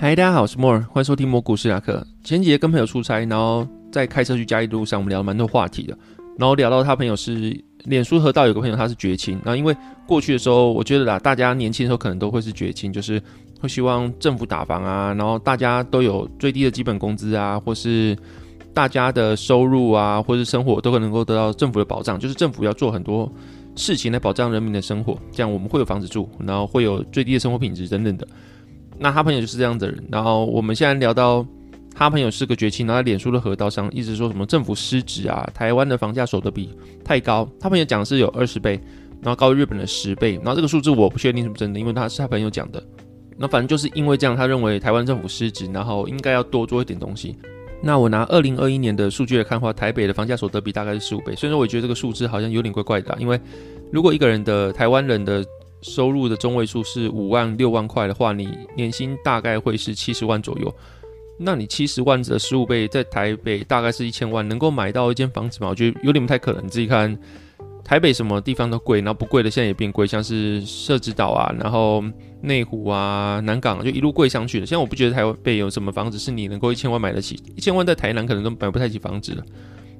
嗨，大家好，我是莫尔，欢迎收听蘑股斯雅克。前几天跟朋友出差，然后在开车去嘉义的路上，我们聊了蛮多话题的。然后聊到他朋友是脸书河道有个朋友，他是绝亲。然后因为过去的时候，我觉得啦，大家年轻的时候可能都会是绝亲，就是会希望政府打房啊，然后大家都有最低的基本工资啊，或是大家的收入啊，或是生活都能够得到政府的保障，就是政府要做很多事情来保障人民的生活，这样我们会有房子住，然后会有最低的生活品质等等的。那他朋友就是这样的人，然后我们现在聊到他朋友是个绝情，然后脸书的河道上一直说什么政府失职啊，台湾的房价所得比太高，他朋友讲是有二十倍，然后高于日本的十倍，然后这个数字我不确定是不是真的，因为他是他朋友讲的，那反正就是因为这样，他认为台湾政府失职，然后应该要多做一点东西。那我拿二零二一年的数据来看的话，台北的房价所得比大概是十五倍，所以说我觉得这个数字好像有点怪怪的，因为如果一个人的台湾人的收入的中位数是五万六万块的话，你年薪大概会是七十万左右。那你七十万的十五倍，在台北大概是一千万，能够买到一间房子吗？我觉得有点不太可能。你自己看，台北什么地方都贵，然后不贵的现在也变贵，像是社子岛啊，然后内湖啊、南港就一路贵上去了。现在我不觉得台北有什么房子是你能够一千万买得起，一千万在台南可能都买不太起房子了。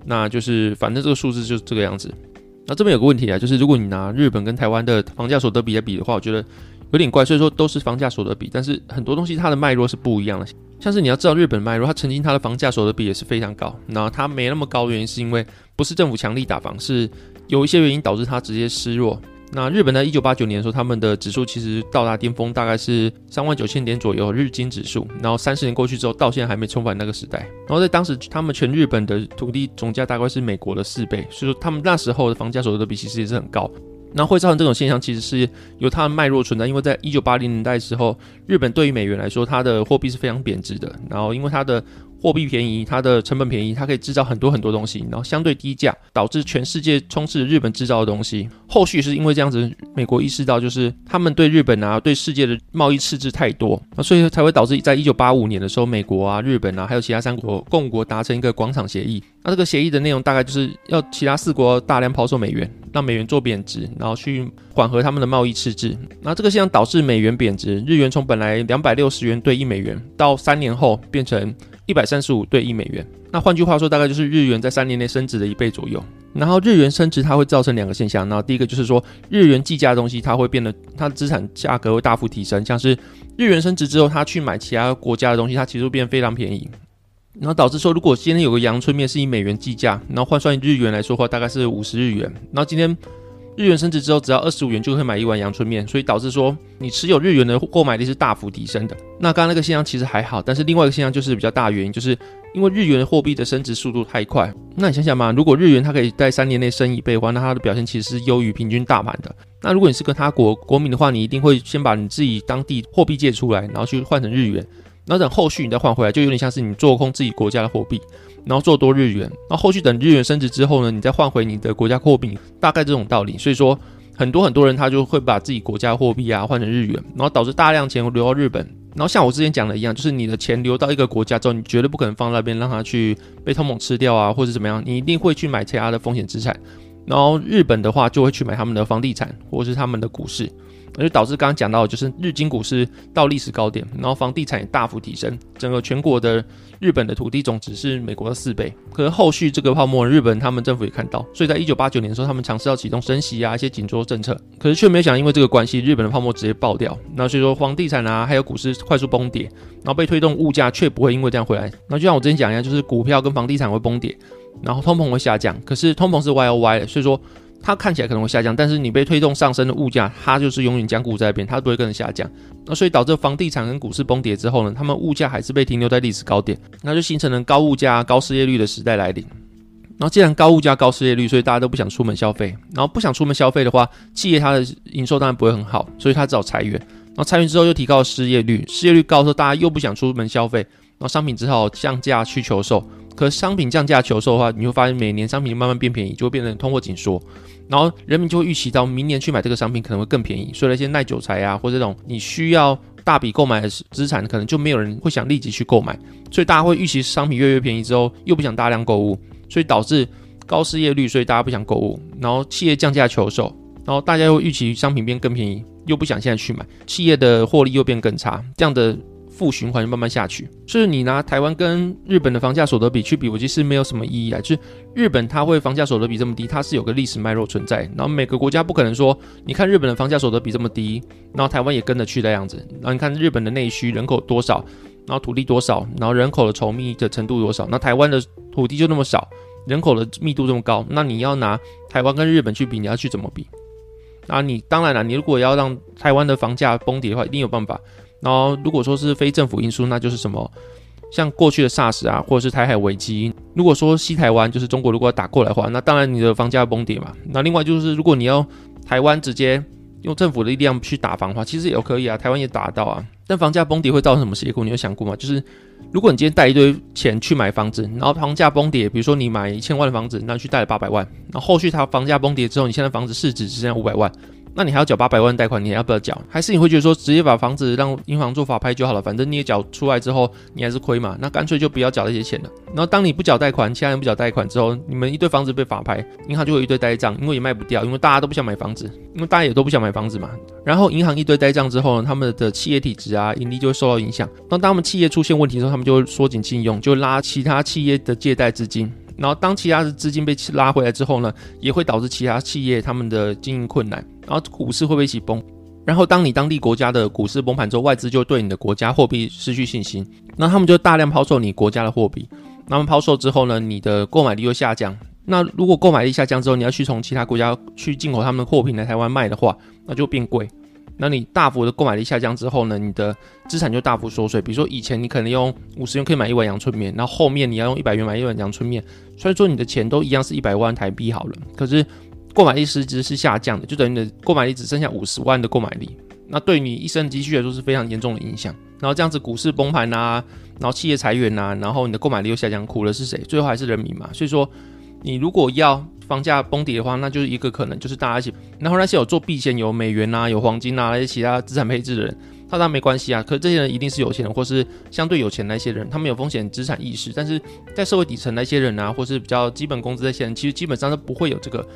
那就是反正这个数字就是这个样子。那这边有个问题啊，就是如果你拿日本跟台湾的房价所得比来比的话，我觉得有点怪。所以说都是房价所得比，但是很多东西它的脉络是不一样的。像是你要知道日本脉络，它曾经它的房价所得比也是非常高，那它没那么高原因是因为不是政府强力打房，是有一些原因导致它直接失弱。那日本在一九八九年的时候，他们的指数其实到达巅峰，大概是三万九千点左右日经指数。然后三十年过去之后，到现在还没重返那个时代。然后在当时，他们全日本的土地总价大概是美国的四倍，所以说他们那时候的房价所得比其实也是很高。那会造成这种现象，其实是有它的脉络存在。因为在一九八零年代的时候，日本对于美元来说，它的货币是非常贬值的。然后因为它的货币便宜，它的成本便宜，它可以制造很多很多东西，然后相对低价，导致全世界充斥日本制造的东西。后续是因为这样子，美国意识到就是他们对日本啊，对世界的贸易赤字太多，那所以才会导致在一九八五年的时候，美国啊、日本啊，还有其他三国共国达成一个广场协议。那这个协议的内容大概就是要其他四国大量抛售美元，让美元做贬值，然后去缓和他们的贸易赤字。那这个现象导致美元贬值，日元从本来两百六十元兑一美元，到三年后变成。一百三十五对一美元，那换句话说，大概就是日元在三年内升值的一倍左右。然后日元升值，它会造成两个现象。那第一个就是说，日元计价的东西，它会变得它的资产价格会大幅提升。像是日元升值之后，它去买其他国家的东西，它其实会变得非常便宜。然后导致说，如果今天有个阳春面是以美元计价，然后换算日元来说的话，大概是五十日元。然后今天。日元升值之后，只要二十五元就会买一碗阳春面，所以导致说你持有日元的购买力是大幅提升的。那刚刚那个现象其实还好，但是另外一个现象就是比较大原因，就是因为日元货币的升值速度太快。那你想想嘛，如果日元它可以在三年内升一倍的话，那它的表现其实是优于平均大盘的。那如果你是跟他国国民的话，你一定会先把你自己当地货币借出来，然后去换成日元，然后等后续你再换回来，就有点像是你做空自己国家的货币。然后做多日元，然后后续等日元升值之后呢，你再换回你的国家货币，大概这种道理。所以说，很多很多人他就会把自己国家货币啊换成日元，然后导致大量钱流到日本。然后像我之前讲的一样，就是你的钱流到一个国家之后，你绝对不可能放在那边让它去被通膨吃掉啊，或者怎么样，你一定会去买其他的风险资产。然后日本的话就会去买他们的房地产或者是他们的股市。那就导致刚刚讲到，就是日经股市到历史高点，然后房地产也大幅提升，整个全国的日本的土地总值是美国的四倍。可是后续这个泡沫，日本他们政府也看到，所以在一九八九年的时候，他们尝试要启动升息啊一些紧缩政策，可是却没有想因为这个关系，日本的泡沫直接爆掉。那所以说房地产啊还有股市快速崩跌，然后被推动物价却不会因为这样回来。那就像我之前讲一样，就是股票跟房地产会崩跌，然后通膨会下降，可是通膨是 Y O Y 的，所以说。它看起来可能会下降，但是你被推动上升的物价，它就是永远僵固在那边，它不会跟着下降。那所以导致房地产跟股市崩跌之后呢，他们物价还是被停留在历史高点，那就形成了高物价、高失业率的时代来临。然后既然高物价、高失业率，所以大家都不想出门消费。然后不想出门消费的话，企业它的营收当然不会很好，所以它只好裁员。然后裁员之后又提高失业率，失业率高的时候，大家又不想出门消费，然后商品只好降价去求售。可商品降价求售的话，你会发现每年商品慢慢变便宜，就会变成通货紧缩。然后人民就会预期到明年去买这个商品可能会更便宜，所以那些耐久材啊，或这种你需要大笔购买的资产，可能就没有人会想立即去购买，所以大家会预期商品越越便宜之后，又不想大量购物，所以导致高失业率，所以大家不想购物，然后企业降价求售，然后大家又预期商品变更便宜，又不想现在去买，企业的获利又变更差，这样的负循环就慢慢下去。就是你拿台湾跟日本的房价所得比去比，我其实没有什么意义啊。就是日本它会房价所得比这么低，它是有个历史脉络存在。然后每个国家不可能说，你看日本的房价所得比这么低，然后台湾也跟着去的样子。然后你看日本的内需人口多少，然后土地多少，然后人口的稠密的程度多少，那台湾的土地就那么少，人口的密度这么高，那你要拿台湾跟日本去比，你要去怎么比？啊，你当然了，你如果要让台湾的房价崩跌的话，一定有办法。然后如果说是非政府因素，那就是什么，像过去的 SARS 啊，或者是台海危机。如果说西台湾就是中国如果要打过来的话，那当然你的房价要崩跌嘛。那另外就是如果你要台湾直接用政府的力量去打房的话，其实也可以啊，台湾也打得到啊。但房价崩跌会造成什么结果？你有想过吗？就是如果你今天带一堆钱去买房子，然后房价崩跌，比如说你买一千万的房子，那去贷了八百万，然后后续它房价崩跌之后，你现在房子市值只剩下五百万。那你还要缴八百万贷款，你要不要缴？还是你会觉得说直接把房子让银行做法拍就好了？反正你也缴出来之后，你还是亏嘛。那干脆就不要缴那些钱了。然后当你不缴贷款，其他人不缴贷款之后，你们一堆房子被法拍，银行就会一堆呆账，因为也卖不掉，因为大家都不想买房子，因为大家也都不想买房子嘛。然后银行一堆呆账之后呢，他们的企业体质啊，盈利就会受到影响。那当他们企业出现问题的时候，他们就会缩紧信用，就拉其他企业的借贷资金。然后当其他的资金被拉回来之后呢，也会导致其他企业他们的经营困难。然后股市会不会一起崩？然后当你当地国家的股市崩盘之后，外资就对你的国家货币失去信心，那他们就大量抛售你国家的货币。那么抛售之后呢，你的购买力又下降。那如果购买力下降之后，你要去从其他国家去进口他们的货品来台湾卖的话，那就变贵。那你大幅的购买力下降之后呢，你的资产就大幅缩水。比如说以前你可能用五十元可以买一碗阳春面，然后后面你要用一百元买一碗阳春面，虽然说你的钱都一样是一百万台币好了，可是。购买力实质是下降的，就等于你的购买力只剩下五十万的购买力，那对你一生积蓄来说是非常严重的影响。然后这样子股市崩盘呐，然后企业裁员呐，然后你的购买力又下降，苦的是谁？最后还是人民嘛。所以说，你如果要房价崩跌的话，那就是一个可能，就是大家一起。然后那些有做避险、有美元呐、有黄金呐那些其他资产配置的人，他当然没关系啊。可是这些人一定是有钱人，或是相对有钱那些人，他们有风险资产意识。但是在社会底层那些人啊，或是比较基本工资那些人，其实基本上都不会有这个。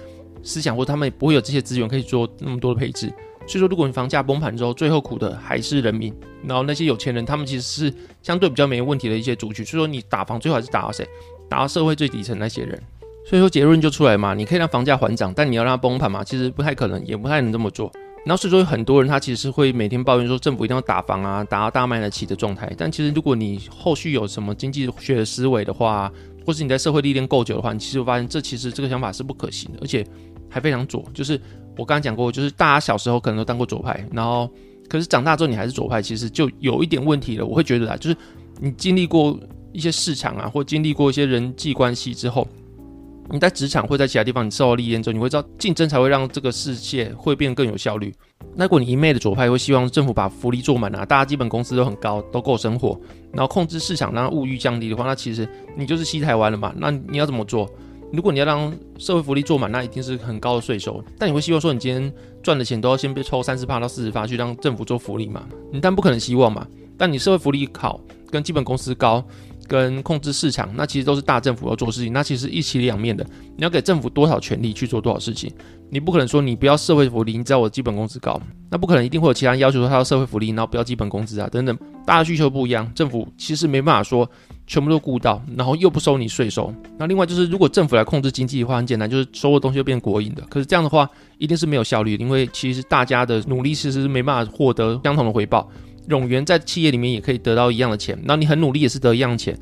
思想或他们也不会有这些资源可以做那么多的配置，所以说如果你房价崩盘之后，最后苦的还是人民。然后那些有钱人，他们其实是相对比较没问题的一些族群。所以说你打房最好还是打到谁？打到社会最底层那些人。所以说结论就出来嘛，你可以让房价缓涨，但你要让它崩盘嘛，其实不太可能，也不太能这么做。然后所以说很多人他其实会每天抱怨说政府一定要打房啊，打到大卖得起的状态。但其实如果你后续有什么经济学的思维的话，或是你在社会历练够久的话，你其实会发现这其实这个想法是不可行的，而且。还非常左，就是我刚刚讲过，就是大家小时候可能都当过左派，然后可是长大之后你还是左派，其实就有一点问题了。我会觉得啊，就是你经历过一些市场啊，或经历过一些人际关系之后，你在职场或在其他地方你受到历练之后，你会知道竞争才会让这个世界会变得更有效率。那如果你一昧的左派，会希望政府把福利做满啊，大家基本工资都很高，都够生活，然后控制市场让物欲降低的话，那其实你就是西台湾了嘛。那你要怎么做？如果你要让社会福利做满，那一定是很高的税收。但你会希望说，你今天赚的钱都要先被抽三十趴到四十趴去让政府做福利嘛？你但不可能希望嘛？但你社会福利好，跟基本工资高，跟控制市场，那其实都是大政府要做事情。那其实一起两面的。你要给政府多少权利去做多少事情？你不可能说你不要社会福利，你知道我基本工资高，那不可能，一定会有其他人要求说他要社会福利，然后不要基本工资啊等等。大家需求不一样，政府其实没办法说。全部都顾到，然后又不收你税收。那另外就是，如果政府来控制经济的话，很简单，就是收的东西就变国营的。可是这样的话，一定是没有效率，因为其实大家的努力其实是没办法获得相同的回报。永员在企业里面也可以得到一样的钱，那你很努力也是得一样钱。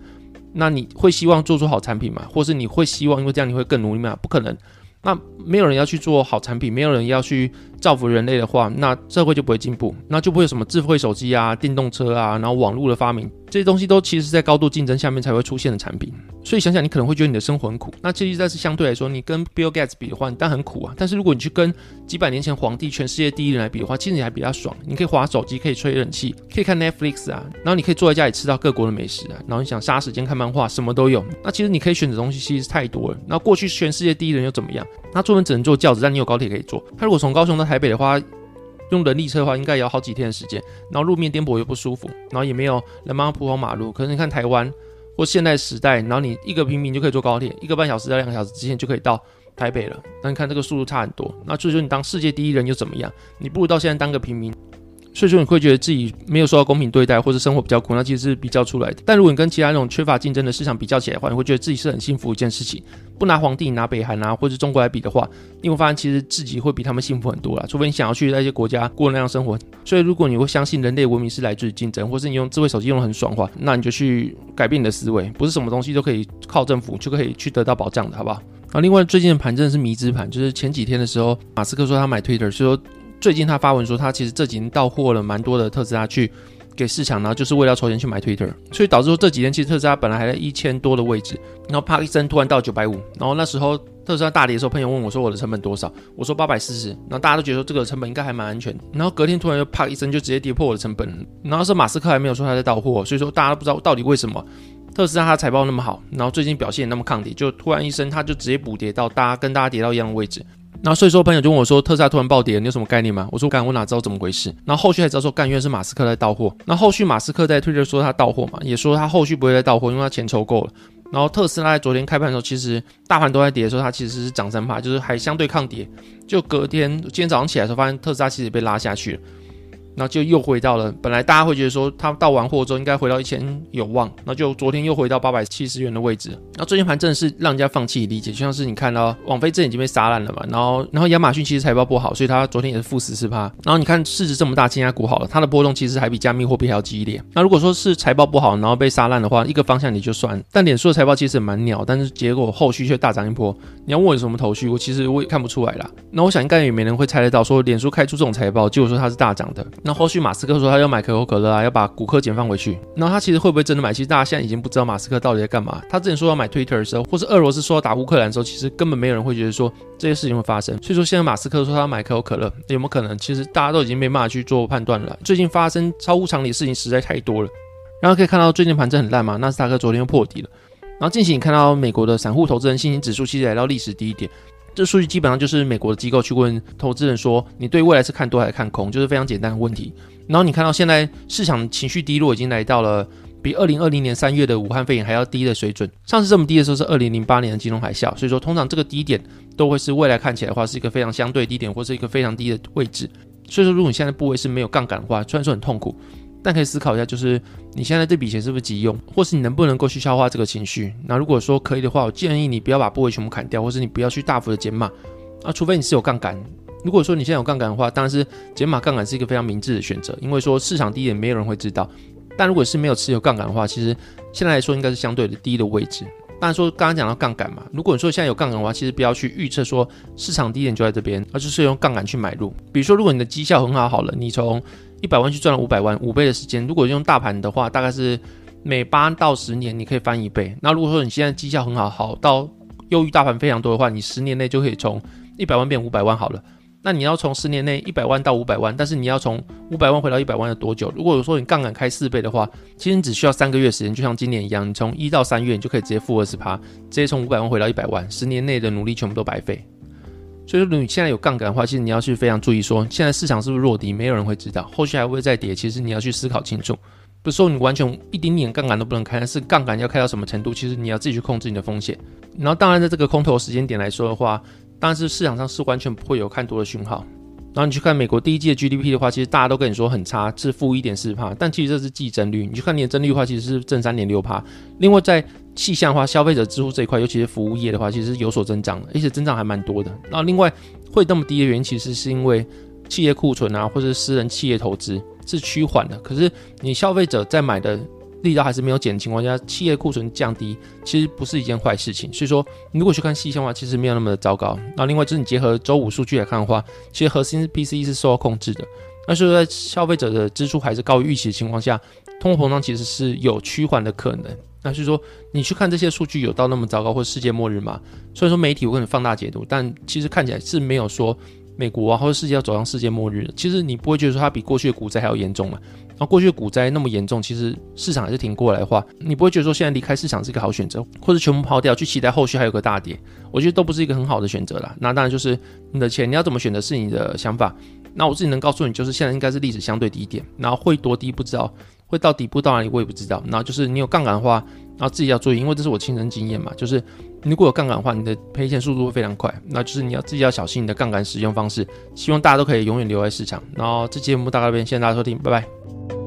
那你会希望做出好产品吗？或是你会希望因为这样你会更努力吗？不可能。那没有人要去做好产品，没有人要去造福人类的话，那社会就不会进步，那就不会有什么智慧手机啊、电动车啊，然后网络的发明。这些东西都其实是在高度竞争下面才会出现的产品，所以想想你可能会觉得你的生活很苦。那其实在是相对来说，你跟 Bill Gates 比的话，你当然很苦啊。但是如果你去跟几百年前皇帝、全世界第一人来比的话，其实你还比较爽。你可以划手机，可以吹冷气，可以看 Netflix 啊，然后你可以坐在家里吃到各国的美食啊，然后你想杀时间看漫画，什么都有。那其实你可以选择东西其实是太多了。那过去全世界第一人又怎么样？那出门只能坐轿子，但你有高铁可以坐。他如果从高雄到台北的话，用人力车的话，应该也要好几天的时间，然后路面颠簸又不舒服，然后也没有人帮他铺好马路。可是你看台湾或现代时代，然后你一个平民就可以坐高铁，一个半小时到两个小时之间就可以到台北了。那你看这个速度差很多。那所以说你当世界第一人又怎么样？你不如到现在当个平民，所以说你会觉得自己没有受到公平对待，或者生活比较苦，那其实是比较出来的。但如果你跟其他那种缺乏竞争的市场比较起来的话，你会觉得自己是很幸福一件事情。不拿皇帝、拿北韩啊，或者中国来比的话，你会发现其实自己会比他们幸福很多啦。除非你想要去那些国家过那样生活。所以如果你会相信人类文明是来自于竞争，或是你用智慧手机用的很爽的话，那你就去改变你的思维，不是什么东西都可以靠政府就可以去得到保障的，好不好？啊，另外最近的盘真的是迷之盘，就是前几天的时候，马斯克说他买 Twitter，说最近他发文说他其实这几年到货了蛮多的特斯拉去。给市场，然后就是为了筹钱去买 Twitter，所以导致说这几天其实特斯拉本来还在一千多的位置，然后啪一声突然到九百五，然后那时候特斯拉大跌的时候，朋友问我说我的成本多少，我说八百四十，然后大家都觉得说这个成本应该还蛮安全，然后隔天突然又啪一声就直接跌破我的成本，然后是马斯克还没有说他在到货，所以说大家都不知道到底为什么特斯拉它财报那么好，然后最近表现也那么抗跌，就突然一声它就直接补跌到大家跟大家跌到一样的位置。那所以说朋友就问我说特斯拉突然暴跌，你有什么概念吗？我说干，我哪知道怎么回事？然后后续还知道说干，原来是马斯克在到货。那后续马斯克在推特说他到货嘛，也说他后续不会再到货，因为他钱筹够了。然后特斯拉在昨天开盘的时候，其实大盘都在跌的时候，它其实是涨三趴，就是还相对抗跌。就隔天今天早上起来的时候，发现特斯拉其实被拉下去了。然后就又回到了本来大家会觉得说它到完货之后应该回到一千有望，那就昨天又回到八百七十元的位置。然后最近盘真的是让人家放弃理解，就像是你看到网飞这已经被杀烂了嘛，然后然后亚马逊其实财报不好，所以它昨天也是负十四趴。然后你看市值这么大，金牙股好了，它的波动其实还比加密货币还要激烈。那如果说是财报不好，然后被杀烂的话，一个方向你就算。但脸书的财报其实蛮鸟，但是结果后续却大涨一波。你要问我有什么头绪，我其实我也看不出来啦。那我想应该也没人会猜得到，说脸书开出这种财报，结果说它是大涨的。那后续马斯克说他要买可口可乐啊，要把骨科减放回去。那他其实会不会真的买？其实大家现在已经不知道马斯克到底在干嘛。他之前说要买 Twitter 的时候，或是俄罗斯说要打乌克兰的时候，其实根本没有人会觉得说这些事情会发生。所以说现在马斯克说他要买可口可乐，有没有可能？其实大家都已经没办法去做判断了。最近发生超乎常理的事情实在太多了。然后可以看到最近盘子很烂嘛，纳斯达克昨天又破底了。然后近期你看到美国的散户投资人信心指数其实来到历史低点。这数据基本上就是美国的机构去问投资人说，你对未来是看多还是看空，就是非常简单的问题。然后你看到现在市场情绪低落，已经来到了比二零二零年三月的武汉肺炎还要低的水准。上次这么低的时候是二零零八年的金融海啸，所以说通常这个低点都会是未来看起来的话是一个非常相对低点，或是一个非常低的位置。所以说如果你现在部位是没有杠杆的话，虽然说很痛苦。但可以思考一下，就是你现在这笔钱是不是急用，或是你能不能够去消化这个情绪？那如果说可以的话，我建议你不要把部位全部砍掉，或是你不要去大幅的减码啊，除非你是有杠杆。如果说你现在有杠杆的话，当然是减码杠杆是一个非常明智的选择，因为说市场低点没有人会知道。但如果是没有持有杠杆的话，其实现在来说应该是相对的低的位置。当然说刚刚讲到杠杆嘛，如果你说现在有杠杆的话，其实不要去预测说市场低点就在这边，而就是用杠杆去买入。比如说，如果你的绩效很好，好了，你从一百万去赚了五百万，五倍的时间。如果用大盘的话，大概是每八到十年你可以翻一倍。那如果说你现在绩效很好，好到优于大盘非常多的话，你十年内就可以从一百万变五百万好了。那你要从十年内一百万到五百万，但是你要从五百万回到一百万要多久？如果说你杠杆开四倍的话，其实你只需要三个月时间，就像今年一样，你从一到三月你就可以直接负二十趴，直接从五百万回到一百万，十年内的努力全部都白费。所以说，你现在有杠杆的话，其实你要去非常注意，说现在市场是不是弱底，没有人会知道，后续还会再跌。其实你要去思考清楚，不是说你完全一丁点杠杆都不能开，但是杠杆要开到什么程度，其实你要自己去控制你的风险。然后，当然在这个空头时间点来说的话，当然是市场上是完全不会有看多的讯号。然后你去看美国第一季的 GDP 的话，其实大家都跟你说很差，是负一点四帕，但其实这是季增率。你去看年增率的话，其实是正三点六帕。另外在气象化消费者支出这一块，尤其是服务业的话，其实是有所增长的，而且增长还蛮多的。那另外会那么低的原因，其实是因为企业库存啊，或者私人企业投资是趋缓的。可是你消费者在买的。力道还是没有减的情况下，企业库存降低其实不是一件坏事情。所以说，如果去看气象的话，其实没有那么的糟糕。那另外就是你结合周五数据来看的话，其实核心 PCE 是受到控制的。那所以在消费者的支出还是高于预期的情况下，通货膨胀其实是有趋缓的可能。那是说你去看这些数据有到那么糟糕或世界末日吗？所以说媒体会很放大解读，但其实看起来是没有说美国啊或者世界要走向世界末日。其实你不会觉得说它比过去的股灾还要严重嘛？然后过去的股灾那么严重，其实市场还是挺过来的话，你不会觉得说现在离开市场是一个好选择，或者全部抛掉去期待后续还有个大跌，我觉得都不是一个很好的选择啦。那当然就是你的钱你要怎么选择是你的想法。那我自己能告诉你，就是现在应该是历史相对低点，然后会多低不知道，会到底部到哪里我也不知道。然后就是你有杠杆的话，然后自己要注意，因为这是我亲身经验嘛，就是如果有杠杆的话，你的赔钱速度会非常快，那就是你要自己要小心你的杠杆使用方式。希望大家都可以永远留在市场。然后这期节目大概这边，谢谢大家收听，拜拜。